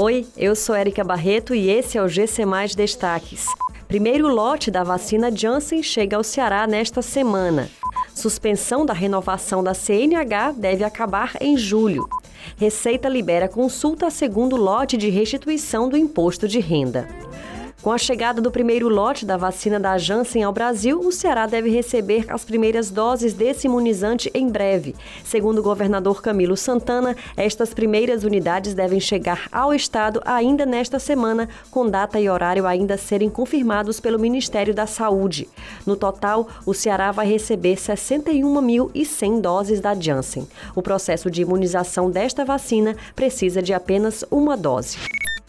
Oi, eu sou Erika Barreto e esse é o GC Mais Destaques. Primeiro lote da vacina Janssen chega ao Ceará nesta semana. Suspensão da renovação da CNH deve acabar em julho. Receita libera consulta segundo lote de restituição do imposto de renda. Com a chegada do primeiro lote da vacina da Janssen ao Brasil, o Ceará deve receber as primeiras doses desse imunizante em breve. Segundo o governador Camilo Santana, estas primeiras unidades devem chegar ao estado ainda nesta semana, com data e horário ainda serem confirmados pelo Ministério da Saúde. No total, o Ceará vai receber 61.100 doses da Janssen. O processo de imunização desta vacina precisa de apenas uma dose.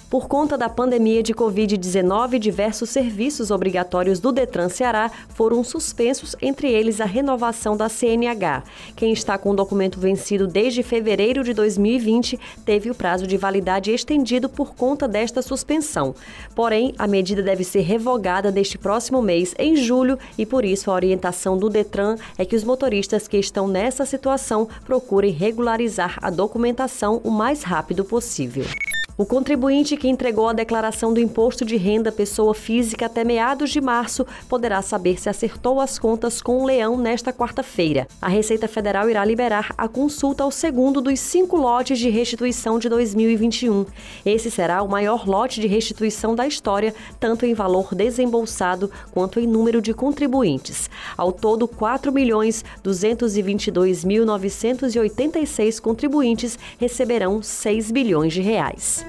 Por conta da pandemia de Covid-19, diversos serviços obrigatórios do Detran Ceará foram suspensos, entre eles a renovação da CNH. Quem está com o documento vencido desde fevereiro de 2020 teve o prazo de validade estendido por conta desta suspensão. Porém, a medida deve ser revogada neste próximo mês, em julho, e por isso a orientação do Detran é que os motoristas que estão nessa situação procurem regularizar a documentação o mais rápido possível. O contribuinte que entregou a declaração do imposto de renda pessoa física até meados de março poderá saber se acertou as contas com o leão nesta quarta-feira. A Receita Federal irá liberar a consulta ao segundo dos cinco lotes de restituição de 2021. Esse será o maior lote de restituição da história, tanto em valor desembolsado quanto em número de contribuintes. Ao todo, 4 milhões 222.986 contribuintes receberão 6 bilhões de reais.